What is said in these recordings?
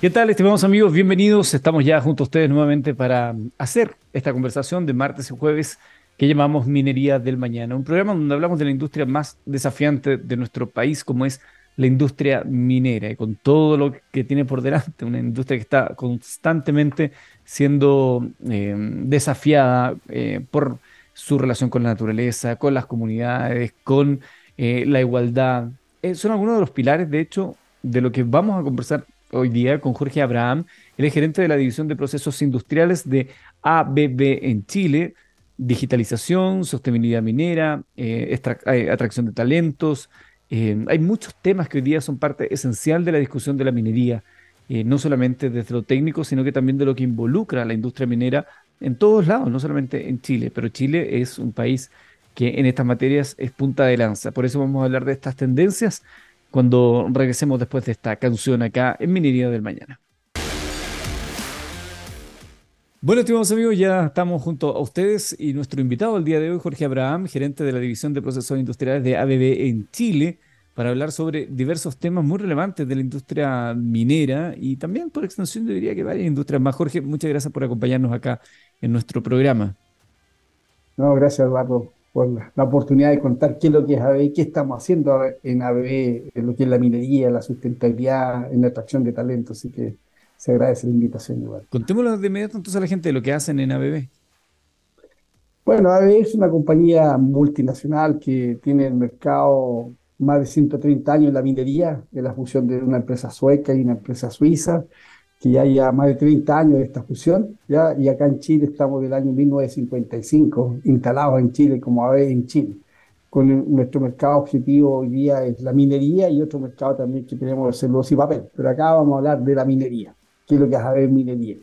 ¿Qué tal, estimados amigos? Bienvenidos. Estamos ya junto a ustedes nuevamente para hacer esta conversación de martes y jueves que llamamos Minería del Mañana, un programa donde hablamos de la industria más desafiante de nuestro país, como es la industria minera, y con todo lo que tiene por delante, una industria que está constantemente siendo eh, desafiada eh, por su relación con la naturaleza, con las comunidades, con eh, la igualdad. son algunos de los pilares, de hecho, de lo que vamos a conversar hoy día con Jorge Abraham, el gerente de la División de Procesos Industriales de ABB en Chile, digitalización, sostenibilidad minera, eh, eh, atracción de talentos. Eh, hay muchos temas que hoy día son parte esencial de la discusión de la minería, no solamente desde lo técnico, sino que también de lo que involucra a la industria minera en todos lados, no solamente en Chile, pero Chile es un país que en estas materias es punta de lanza. Por eso vamos a hablar de estas tendencias cuando regresemos después de esta canción acá en Minería del Mañana. Bueno, estimados amigos, ya estamos junto a ustedes y nuestro invitado el día de hoy, Jorge Abraham, gerente de la División de Procesos Industriales de ABB en Chile, para hablar sobre diversos temas muy relevantes de la industria minera y también por extensión yo diría que varias industrias más. Jorge, muchas gracias por acompañarnos acá en nuestro programa. No, gracias Eduardo por la, oportunidad de contar qué es lo que es ABB, qué estamos haciendo en ABB, en lo que es la minería, la sustentabilidad, en la atracción de talento. Así que se agradece la invitación igual. Contémoslo de inmediato entonces a la gente de lo que hacen en ABB. Bueno, ABB es una compañía multinacional que tiene el mercado más de 130 años en la minería, de la fusión de una empresa sueca y una empresa suiza que ya hay más de 30 años de esta fusión, ¿ya? y acá en Chile estamos del año 1955, instalados en Chile como AVE en Chile. Con nuestro mercado objetivo hoy día es la minería y otro mercado también que tenemos el celulosa y papel. Pero acá vamos a hablar de la minería, que es lo que es AVE Minería.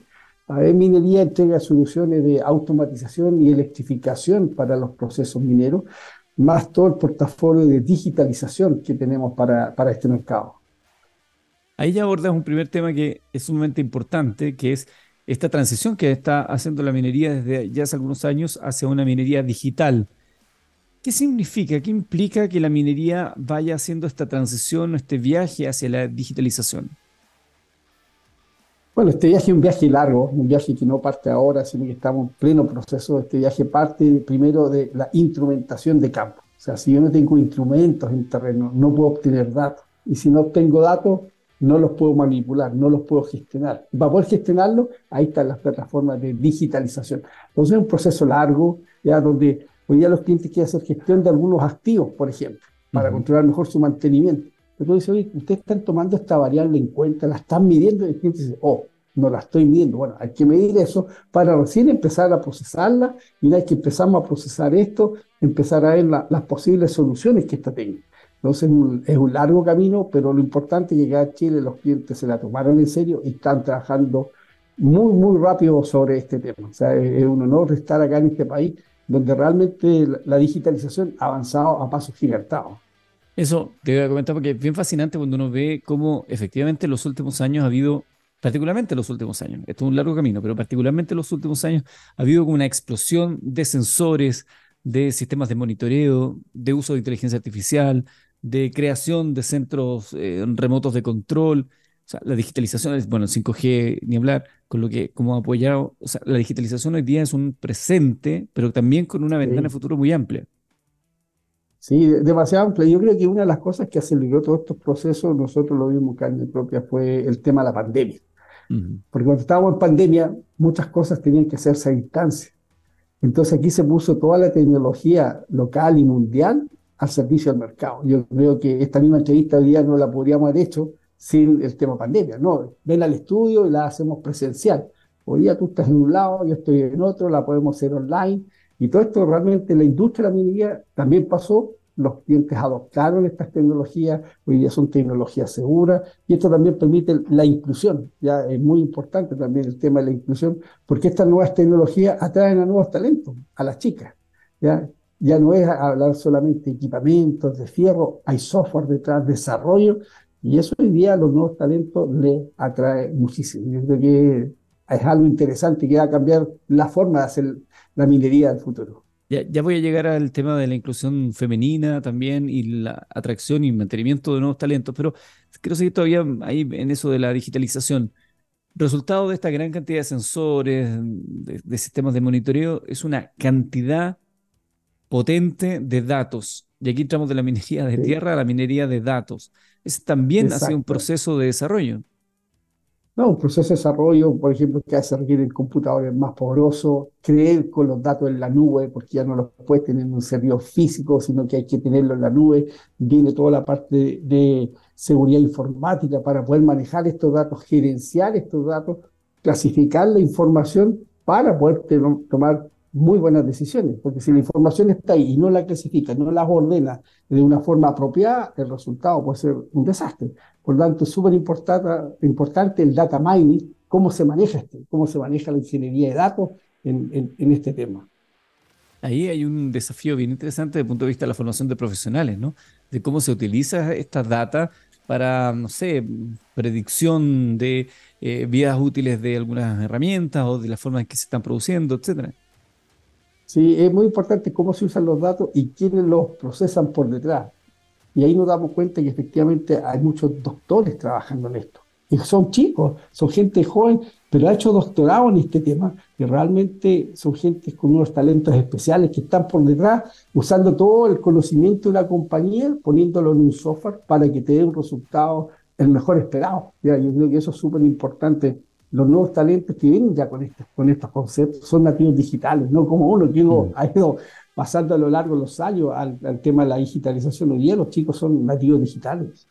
AVE Minería entrega soluciones de automatización y electrificación para los procesos mineros, más todo el portafolio de digitalización que tenemos para, para este mercado. Ahí ya abordas un primer tema que es sumamente importante, que es esta transición que está haciendo la minería desde ya hace algunos años hacia una minería digital. ¿Qué significa, qué implica que la minería vaya haciendo esta transición, este viaje hacia la digitalización? Bueno, este viaje es un viaje largo, un viaje que no parte ahora, sino que estamos en pleno proceso. Este viaje parte primero de la instrumentación de campo. O sea, si yo no tengo instrumentos en terreno, no puedo obtener datos. Y si no obtengo datos, no los puedo manipular, no los puedo gestionar. Y para poder gestionarlo, ahí están las plataformas de digitalización. Entonces es un proceso largo, ya donde hoy día los clientes quieren hacer gestión de algunos activos, por ejemplo, para controlar mejor su mantenimiento. Dices, oye, ustedes están tomando esta variable en cuenta, la están midiendo, y el cliente dice, oh, no la estoy midiendo. Bueno, hay que medir eso para recién empezar a procesarla y una vez que empezamos a procesar esto, empezar a ver las posibles soluciones que esta tenga. Entonces es un, largo camino, pero lo importante es que acá en Chile los clientes se la tomaron en serio y están trabajando muy, muy rápido sobre este tema. O sea, es, un honor estar acá en este país donde realmente la, digitalización ha avanzado a pasos gigantados. Eso te voy a comentar porque es bien fascinante cuando uno ve cómo efectivamente en los últimos años ha habido, particularmente en los últimos años, esto es un largo camino, pero particularmente en los últimos años ha habido como una explosión de sensores, de sistemas de monitoreo, de uso de inteligencia artificial, de creación de centros eh, remotos de control. O sea, la digitalización, es, bueno, 5G ni hablar, con lo que como apoyado, o sea, la digitalización hoy día es un presente, pero también con una ventana de futuro muy amplia. Sí, demasiado amplia. Yo creo que una de las cosas que aceleró todos estos procesos, nosotros lo vimos carne propia, fue el tema de la pandemia. Porque cuando estábamos en pandemia, muchas cosas tenían que hacerse a distancia. Entonces aquí se puso toda la tecnología local y mundial al servicio del mercado. Yo creo que esta misma entrevista hoy día no la podríamos haber hecho sin el tema pandemia. No, ven al estudio y la hacemos presencial. Hoy día tú estás en un lado, yo estoy en otro, la podemos hacer online. Y todo esto realmente la industria de la minería también pasó. Los clientes adoptaron estas tecnologías, hoy día son tecnologías seguras y esto también permite la inclusión. Ya es muy importante también el tema de la inclusión, porque estas nuevas tecnologías atraen a nuevos talentos, a las chicas. ¿ya? Ya no es hablar solamente de equipamientos, de fierro, hay software detrás, desarrollo, y eso hoy día a los nuevos talentos le atrae muchísimo. Yo que es algo interesante que va a cambiar la forma de hacer la minería del futuro. Ya, ya, voy a llegar al tema de la inclusión femenina también y la atracción y mantenimiento de nuevos talentos, pero quiero seguir todavía ahí en eso de la digitalización. Resultado de esta gran cantidad de sensores, de, sistemas de monitoreo, es una cantidad potente de datos. Y aquí entramos de la minería de tierra a la minería de datos. Ese también ha sido un proceso de desarrollo. No, un proceso de desarrollo, por ejemplo, que se requieren computadores más poderosos, creer con los datos en la nube, porque ya no los puedes tener en un servidor físico, sino que hay que tenerlo en la nube. Viene toda la parte de, seguridad informática para poder manejar estos datos, gerenciar estos datos, clasificar la información para poder tomar muy buenas decisiones, porque si la información está ahí y no la clasifica, no la ordena de una forma apropiada, el resultado puede ser un desastre. Por lo tanto, es súper importante, el data mining, cómo se maneja esto, cómo se maneja la ingeniería de datos en, en, este tema. Ahí hay un desafío bien interesante desde el punto de vista de la formación de profesionales, ¿no? De cómo se utiliza esta data para, no sé, predicción de eh, vidas útiles de algunas herramientas o de la forma en que se están produciendo, etcétera. Sí, es muy importante cómo se usan los datos y quiénes los procesan por detrás. Y ahí nos damos cuenta que efectivamente hay muchos doctores trabajando en esto. Y son chicos, son gente joven, pero ha hecho doctorado en este tema, que realmente son gente con unos talentos especiales que están por detrás, usando todo el conocimiento de una compañía, poniéndolo en un software para que te dé un resultado el mejor esperado. ¿ya? Yo creo que eso es súper importante los nuevos talentos que vienen ya con, estos, con estos conceptos son nativos digitales, no como uno que mm. ha ido pasando a lo largo de los años al, tema de la digitalización. Hoy día los chicos son nativos digitales.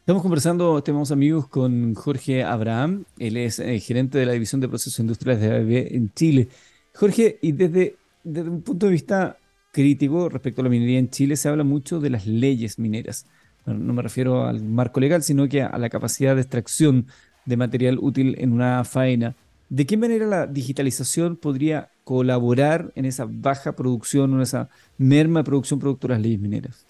Estamos conversando, tenemos amigos con Jorge Abraham, él es eh, gerente de la División de Procesos Industriales de ABB en Chile. Jorge, y desde, desde un punto de vista crítico respecto a la minería en Chile, se habla mucho de las leyes mineras. no me refiero al marco legal, sino que a la capacidad de extracción de material útil en una faena. ¿De qué manera la digitalización podría colaborar en esa baja producción o en esa merma de producción producto de las leyes mineras?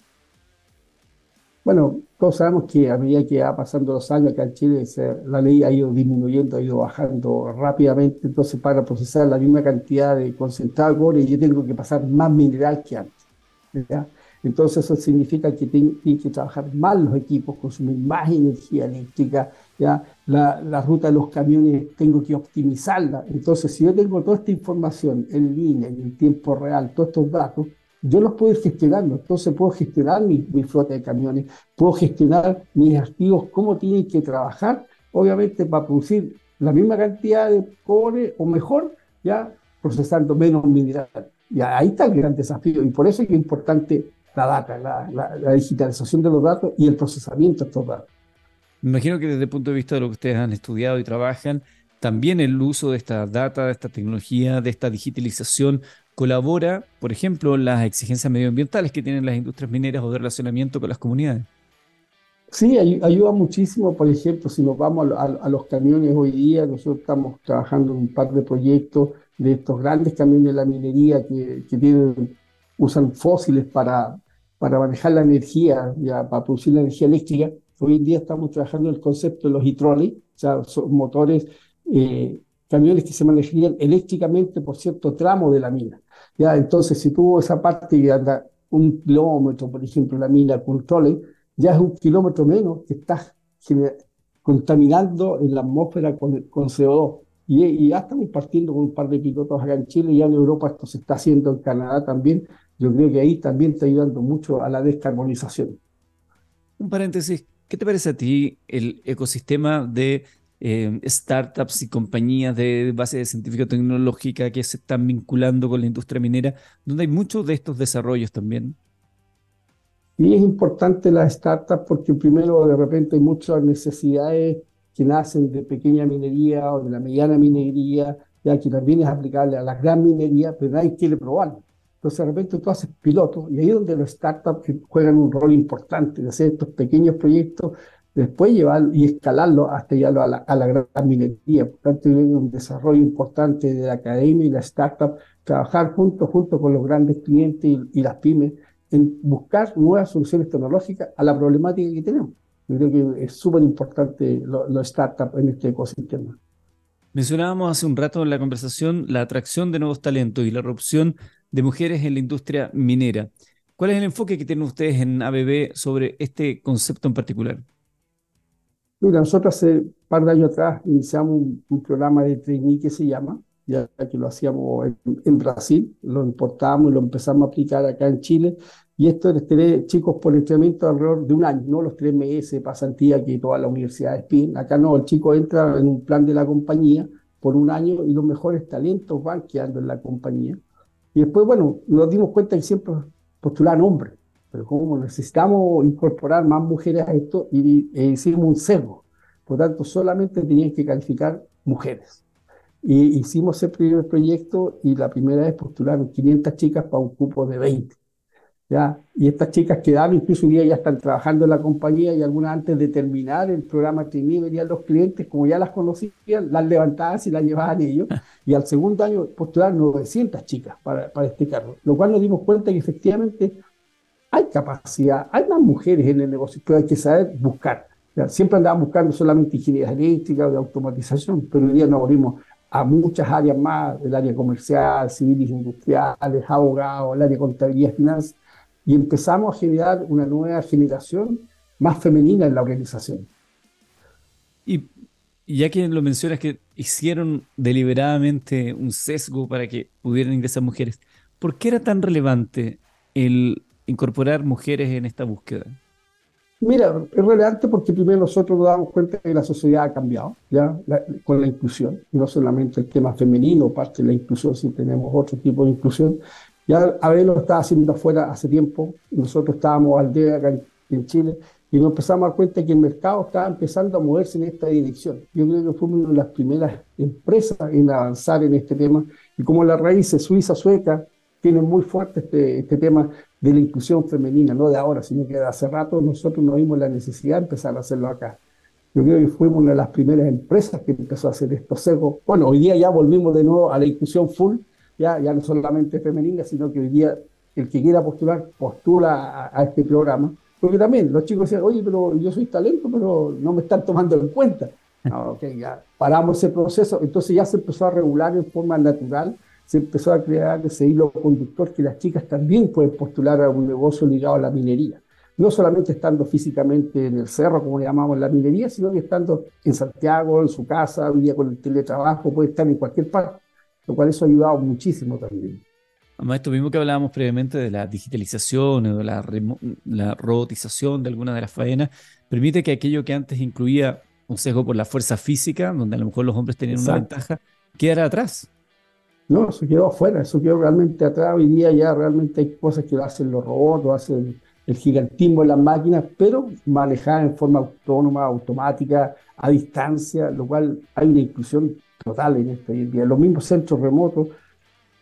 Bueno, todos sabemos que a medida que va pasando los años acá en Chile, la ley ha ido disminuyendo, ha ido bajando rápidamente, entonces para procesar la misma cantidad de concentrado de cobre yo tengo que pasar más mineral que antes. ¿ya? Entonces eso significa que tienen, que trabajar más los equipos, consumir más energía eléctrica, La, la, ruta de los camiones tengo que optimizarla. Entonces si yo tengo toda esta información en línea, en tiempo real, todos estos datos, yo los puedo ir gestionando. Entonces puedo gestionar mi, flota de camiones, puedo gestionar mis activos, cómo tienen que trabajar, obviamente para producir la misma cantidad de cobre o mejor, ya procesando menos mineral. Y ahí está el gran desafío y por eso es importante la data, la, digitalización de los datos y el procesamiento de estos datos. Imagino que desde el punto de vista de lo que ustedes han estudiado y trabajan, también el uso de esta data, de esta tecnología, de esta digitalización colabora, por ejemplo, las exigencias medioambientales que tienen las industrias mineras o de relacionamiento con las comunidades. Sí, ayuda muchísimo. Por ejemplo, si nos vamos a, los camiones hoy día, nosotros estamos trabajando en un par de proyectos de estos grandes camiones de la minería que, que tienen, usan fósiles para, para manejar la energía, ya, para producir la energía eléctrica. Hoy en día estamos trabajando el concepto de los e-trolley, o sea, son motores, eh, camiones que se manejarían eléctricamente por cierto tramo de la mina. ¿ya? Entonces, si tuvo esa parte que anda un kilómetro, por ejemplo, la mina con trolley, ya es un kilómetro menos que está contaminando en la atmósfera con, con CO2. Y, y, ya estamos partiendo con un par de pilotos acá en Chile, ya en Europa esto se está haciendo en Canadá también, yo creo que ahí también está ayudando mucho a la descarbonización. Un paréntesis, ¿qué te parece a ti el ecosistema de eh, startups y compañías de base de científica tecnológica que se están vinculando con la industria minera, donde hay muchos de estos desarrollos también? Y es importante la startup porque primero de repente hay muchas necesidades que nacen de pequeña minería o de la mediana minería, ya que también es aplicable a la gran minería, pero nadie quiere probarlo. Entonces de repente tú haces piloto y ahí es donde los startups juegan un rol importante de hacer estos pequeños proyectos, después llevarlo y escalarlo hasta ya a la, gran minería. Por tanto, hay un desarrollo importante de la academia y la startup, trabajar junto, junto con los grandes clientes y, las pymes en buscar nuevas soluciones tecnológicas a la problemática que tenemos. Yo creo que es súper importante los startups en este ecosistema. Mencionábamos hace un rato en la conversación la atracción de nuevos talentos y la erupción de mujeres en la industria minera. ¿Cuál es el enfoque que tienen ustedes en ABB sobre este concepto en particular? Mira, nosotros hace un par de años atrás iniciamos un, programa de trainee que se llama, ya que lo hacíamos en, Brasil, lo importamos y lo empezamos a aplicar acá en Chile. Y esto es tener chicos por entrenamiento alrededor de un año, no los tres meses pasantía que todas las universidades piden. Acá no, el chico entra en un plan de la compañía por un año y los mejores talentos van quedando en la compañía. Y después, bueno, nos dimos cuenta que siempre postulaban hombres, pero como necesitamos incorporar más mujeres a esto, y, e hicimos un sesgo. Por tanto, solamente tenían que calificar mujeres. Y hicimos ese primer proyecto y la primera vez postularon 500 chicas para un cupo de 20. ¿Ya? Y estas chicas quedaron, incluso hoy día ya están trabajando en la compañía y algunas antes de terminar el programa Trainee venían los clientes, como ya las conocían, las levantaban y las llevaban ellos. Y al segundo año postularon 900 chicas para, para este cargo, lo cual nos dimos cuenta que efectivamente hay capacidad, hay más mujeres en el negocio, pero hay que saber buscar. Siempre andaban buscando solamente ingeniería eléctrica o de automatización, pero hoy día nos abrimos a muchas áreas más, el área comercial, civiles industriales, abogados, el área de contabilidad y finanzas, y empezamos a generar una nueva generación más femenina en la organización. Y ya que lo mencionas que hicieron deliberadamente un sesgo para que pudieran ingresar mujeres, ¿por qué era tan relevante el incorporar mujeres en esta búsqueda? Mira, es relevante porque primero nosotros nos damos cuenta que la sociedad ha cambiado ya con la inclusión, y no solamente el tema femenino, parte de la inclusión, si tenemos otro tipo de inclusión. Ya Abel lo estaba haciendo afuera hace tiempo, nosotros estábamos al día acá en, Chile, y nos empezamos a dar cuenta que el mercado estaba empezando a moverse en esta dirección. Yo creo que fuimos una de las primeras empresas en avanzar en este tema, y como la raíz suiza, sueca, tiene muy fuerte este, este tema de la inclusión femenina, no de ahora, sino que de hace rato nosotros nos vimos la necesidad de empezar a hacerlo acá. Yo creo que fuimos una de las primeras empresas que empezó a hacer esto seco. Bueno, hoy día ya volvimos de nuevo a la inclusión full, ya, ya no solamente femenina, sino que hoy día el que quiera postular, postula a, este programa. Porque también los chicos decían, oye, pero yo soy talento, pero no me están tomando en cuenta. No, okay, ya paramos ese proceso, entonces ya se empezó a regular en forma natural se empezó a crear ese hilo conductor que las chicas también pueden postular a un negocio ligado a la minería. No solamente estando físicamente en el cerro, como llamamos la minería, sino que estando en Santiago, en su casa, un día con el teletrabajo, puede estar en cualquier parte, lo cual eso ha ayudado muchísimo también. Además, esto mismo que hablábamos previamente de la digitalización o de la, la robotización de algunas de las faenas, permite que aquello que antes incluía un sesgo por la fuerza física, donde a lo mejor los hombres tenían una ventaja, quedara atrás. No, eso quedó afuera, eso quedó realmente atrás. Hoy día ya realmente hay cosas que lo hacen los robots, lo hacen el gigantismo en las máquinas, pero manejadas en forma autónoma, automática, a distancia, lo cual hay una inclusión total en esto hoy día. Los mismos centros remotos,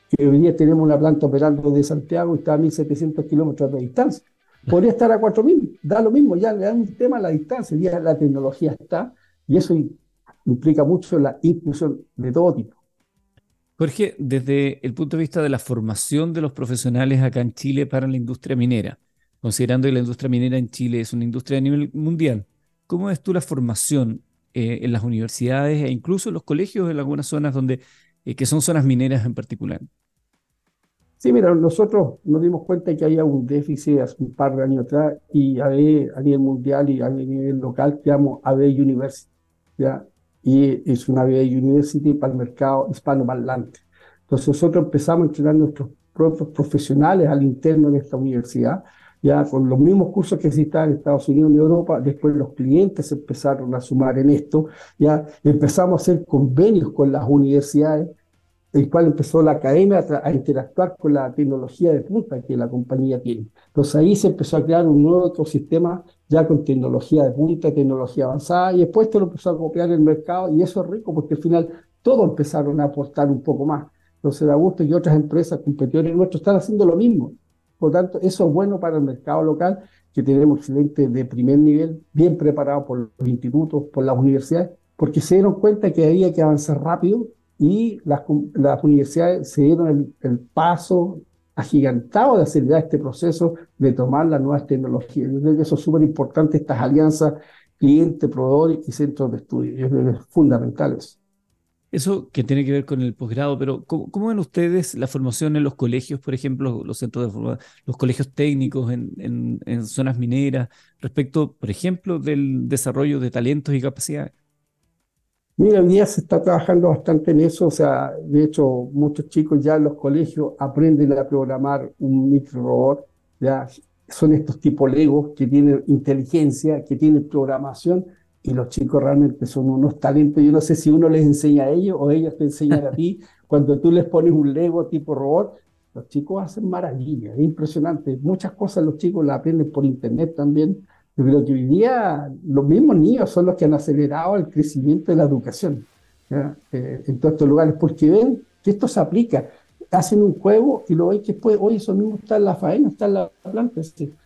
que hoy día tenemos una planta operando de Santiago y está a 1.700 kilómetros de distancia. Podría estar a 4.000, da lo mismo, ya le da un tema a la distancia, ya la tecnología está, y eso implica mucho la inclusión de todo tipo. Jorge, desde el punto de vista de la formación de los profesionales acá en Chile para la industria minera, considerando que la industria minera en Chile es una industria a nivel mundial, ¿cómo ves tú la formación eh, en las universidades e incluso en los colegios en algunas zonas donde, eh, que son zonas mineras en particular? Sí, mira, nosotros nos dimos cuenta que había un déficit hace un par de años atrás y a, nivel mundial y a nivel local creamos AB University, ¿ya? y es una BA University para el mercado hispanoparlante. Entonces nosotros empezamos a entrenar nuestros propios profesionales al interno de esta universidad, ya con los mismos cursos que existían en Estados Unidos y Europa, después los clientes empezaron a sumar en esto, ya empezamos a hacer convenios con las universidades el cual empezó la academia a, interactuar con la tecnología de punta que la compañía tiene. Entonces ahí se empezó a crear un nuevo ecosistema ya con tecnología de punta, tecnología avanzada, y después esto lo empezó a copiar el mercado, y eso es rico porque al final todos empezaron a aportar un poco más. Entonces da gusto que otras empresas, competidores nuestros, están haciendo lo mismo. Por lo tanto, eso es bueno para el mercado local, que tenemos excelentes de primer nivel, bien preparados por los institutos, por las universidades, porque se dieron cuenta que había que avanzar rápido y las, las universidades se dieron el, paso agigantado de acelerar este proceso de tomar las nuevas tecnologías. Yo creo que eso es súper importante, estas alianzas cliente, proveedor y centros de estudio. Yo es fundamental eso. Eso que tiene que ver con el posgrado, pero ¿cómo, ven ustedes la formación en los colegios, por ejemplo, los centros de formación, los colegios técnicos en, zonas mineras, respecto, por ejemplo, del desarrollo de talentos y capacidades? Mira, hoy día se está trabajando bastante en eso, o sea, de hecho, muchos chicos ya en los colegios aprenden a programar un micro robot, ya son estos tipos Legos que tienen inteligencia, que tienen programación, y los chicos realmente son unos talentos. Yo no sé si uno les enseña a ellos o ellos te enseñan a ti. Cuando tú les pones un Lego tipo robot, los chicos hacen maravillas, es impresionante. Muchas cosas los chicos las aprenden por internet también. Yo creo que hoy día los mismos niños son los que han acelerado el crecimiento de la educación eh, en todos estos lugares, porque ven que esto se aplica. Hacen un juego y lo ven que después, oye, eso mismo está en la faena, está en la planta.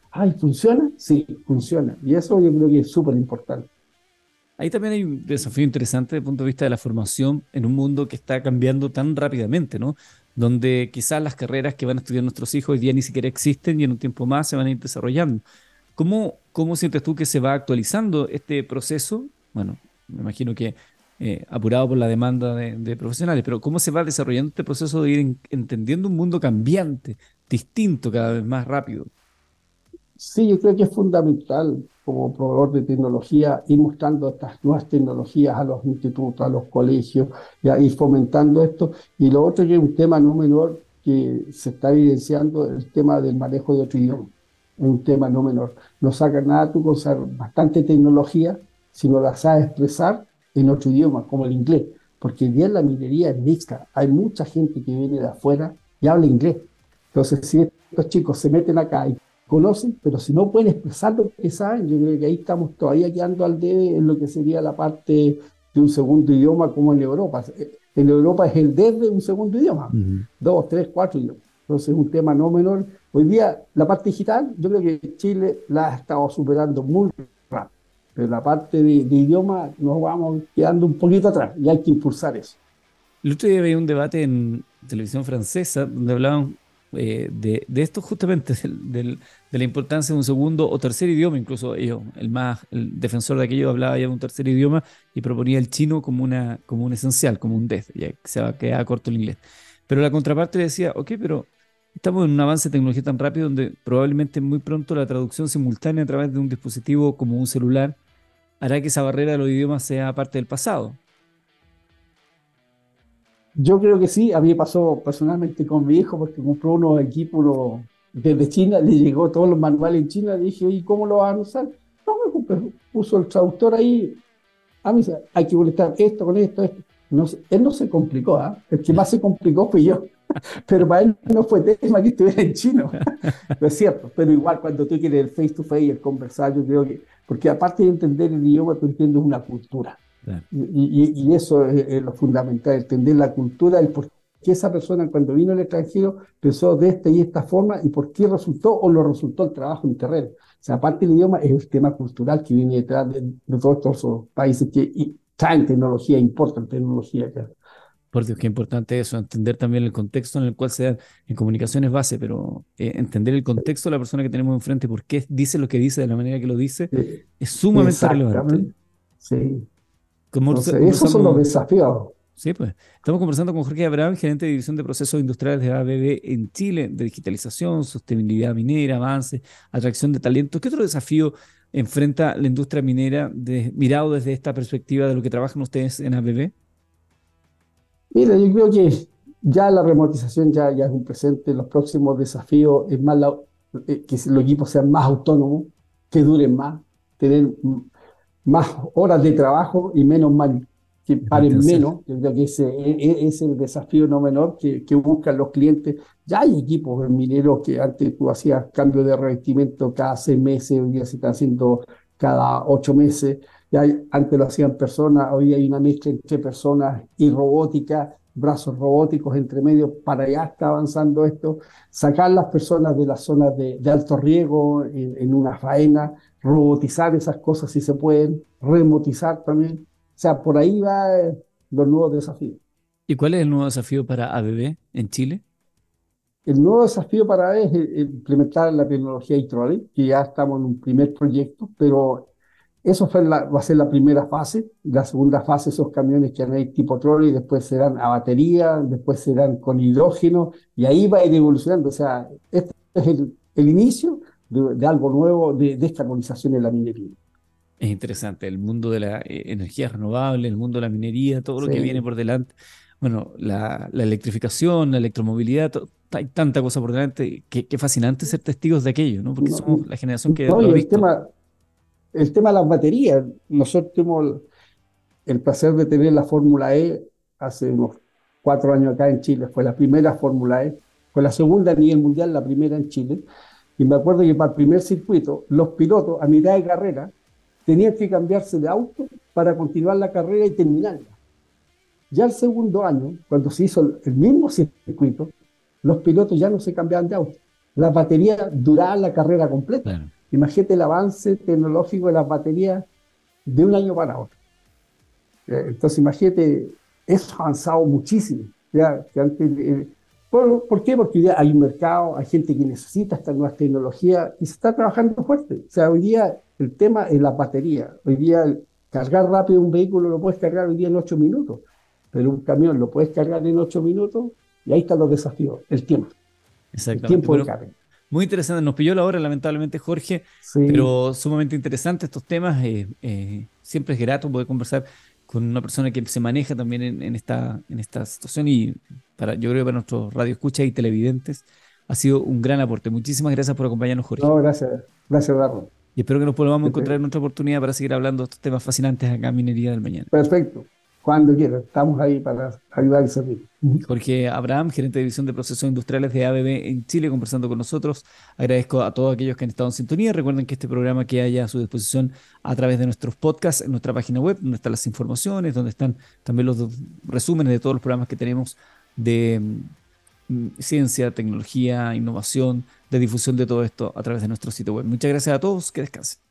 Ay, ¿funciona? Sí, funciona. Y eso yo creo que es súper importante. Ahí también hay un desafío interesante desde el punto de vista de la formación en un mundo que está cambiando tan rápidamente, ¿no? Donde quizás las carreras que van a estudiar nuestros hijos hoy día ni siquiera existen y en un tiempo más se van a ir desarrollando. ¿Cómo, cómo sientes tú que se va actualizando este proceso? Bueno, me imagino que eh, apurado por la demanda de, profesionales, pero ¿cómo se va desarrollando este proceso de ir entendiendo un mundo cambiante, distinto, cada vez más rápido? Sí, yo creo que es fundamental como proveedor de tecnología ir mostrando estas nuevas tecnologías a los institutos, a los colegios, y fomentando esto. Y lo otro que es un tema no menor que se está evidenciando, el tema del manejo de otro idioma. Es un tema no menor. No saca nada tú con bastante tecnología si no la sabes expresar en otro idioma, como el inglés. Porque bien la minería es mixta. Hay mucha gente que viene de afuera y habla inglés. Entonces, si estos chicos se meten acá y conocen, pero si no pueden expresar lo que saben, yo creo que ahí estamos todavía quedando al debe en lo que sería la parte de un segundo idioma como en Europa. En Europa es el desde un segundo idioma, dos, tres, cuatro idiomas. Entonces es un tema no menor. Hoy día la parte digital, yo creo que Chile la ha estado superando muy rápido, pero la parte de, idioma nos vamos quedando un poquito atrás y hay que impulsar eso. El otro día veía un debate en televisión francesa donde hablaban eh, de, esto justamente, de la importancia de un segundo o tercer idioma, incluso ellos, el más, el defensor de aquello hablaba ya de un tercer idioma y proponía el chino como, una, como un esencial, como un DEF, ya que se va a quedar corto el inglés. Pero la contraparte decía, ok, pero estamos en un avance de tecnología tan rápido donde probablemente muy pronto la traducción simultánea a través de un dispositivo como un celular hará que esa barrera de los idiomas sea parte del pasado. Yo creo que sí, a mí pasó personalmente con mi hijo porque compró unos equipos desde China, le llegó todos los manuales en China, le dije, ¿y cómo lo van a usar? No, me puso el traductor ahí, a mí hay que conectar esto con esto, esto. No, él no se complicó, ¿ah? el que más se complicó fui yo, pero para él no fue tema que estuviera en chino, no es cierto, pero igual cuando tú quieres el face to face, el conversar, yo creo que, porque aparte de entender el idioma, tú entiendes una cultura. Y, eso es, lo fundamental, entender la cultura, el por qué esa persona cuando vino al extranjero pensó de esta y esta forma y por qué resultó o lo resultó el trabajo en terreno. O sea, aparte del idioma, es el tema cultural que viene detrás de, todos estos países que traen tecnología, importan tecnología acá. Por Dios, qué importante eso, entender también el contexto en el cual se da en comunicaciones base, pero eh, entender el contexto de la persona que tenemos enfrente, por qué dice lo que dice de la manera que lo dice, es sumamente relevante. Sí, esos son los desafíos. Sí, pues. Estamos conversando con Jorge Abraham, gerente de División de Procesos Industriales de ABB en Chile, de digitalización, sostenibilidad minera, avance, atracción de talento. ¿Qué otro desafío enfrenta la industria minera de, mirado desde esta perspectiva de lo que trabajan ustedes en ABB? Mira, yo creo que ya la remotización ya, ya es un presente. Los próximos desafíos es más eh, que los equipos sean más autónomos, que duren más, tener más horas de trabajo y menos mal, que paren menos. Yo creo que ese e, e, es el desafío no menor que, que buscan los clientes. Ya hay equipos mineros que antes tú hacías cambio de revestimiento cada seis meses, hoy día se están haciendo cada ocho meses. Ya antes lo hacían personas, hoy hay una mezcla entre personas y robótica, brazos robóticos entre medio, para allá está avanzando esto. Sacar las personas de las zonas de, alto riesgo en una faena, robotizar esas cosas si se pueden, remotizar también. O sea, por ahí va eh, los nuevos desafíos. ¿Y cuál es el nuevo desafío para ABB en Chile? El nuevo desafío para ABB es implementar la tecnología Hydraulic, que ya estamos en un primer proyecto, pero eso fue va a ser la primera fase. La segunda fase, esos camiones que van a ir tipo trolley, después serán a batería, después serán con hidrógeno, y ahí va a ir evolucionando. O sea, este es el, el inicio de, algo nuevo de descarbonización en la minería. Es interesante, el mundo de la eh, energía renovable, el mundo de la minería, todo lo que viene por delante. Bueno, la, la electrificación, la electromovilidad, hay tanta cosa por delante. Qué, fascinante ser testigos de aquello, ¿no? Porque somos la generación que no, el Tema, el tema de las baterías. Nosotros tuvimos el placer de tener la Fórmula E hace unos cuatro años acá en Chile. Fue la primera Fórmula E. Fue la segunda a nivel mundial, la primera en Chile. Y me acuerdo que para el primer circuito, los pilotos a mitad de carrera tenían que cambiarse de auto para continuar la carrera y terminarla. Ya el segundo año, cuando se hizo el mismo circuito, los pilotos ya no se cambiaban de auto. Las baterías duraban la carrera completa. Imagínate el avance tecnológico de las baterías de un año para otro. Eh, entonces, imagínate, eso ha avanzado muchísimo. Ya, que antes, eh, ¿Por, qué? Porque hoy día hay un mercado, hay gente que necesita estas nuevas tecnologías y se está trabajando fuerte. O sea, hoy día el tema es la batería. Hoy día cargar rápido un vehículo lo puedes cargar hoy día en ocho minutos, pero un camión lo puedes cargar en ocho minutos y ahí están los desafíos, el tiempo. Exactamente. El tiempo de carga. Muy interesante, nos pilló la hora lamentablemente Jorge, pero sumamente interesante estos temas. Eh, eh, siempre es grato poder conversar con una persona que se maneja también en, esta, en esta situación y para, yo creo que para nuestros radioescuchas y televidentes ha sido un gran aporte. Muchísimas gracias por acompañarnos, Jorge. No, gracias. Gracias, Eduardo. Y espero que nos podamos encontrar en otra oportunidad para seguir hablando de estos temas fascinantes acá en Minería del Mañana. Perfecto cuando quieras. Estamos ahí para ayudar y servir. Jorge Abraham, gerente de división de procesos industriales de ABB en Chile, conversando con nosotros. Agradezco a todos aquellos que han estado en sintonía. Recuerden que este programa que haya a su disposición a través de nuestros podcasts en nuestra página web, donde están las informaciones, donde están también los resúmenes de todos los programas que tenemos de mm, ciencia, tecnología, innovación, de difusión de todo esto a través de nuestro sitio web. Muchas gracias a todos. Que descansen.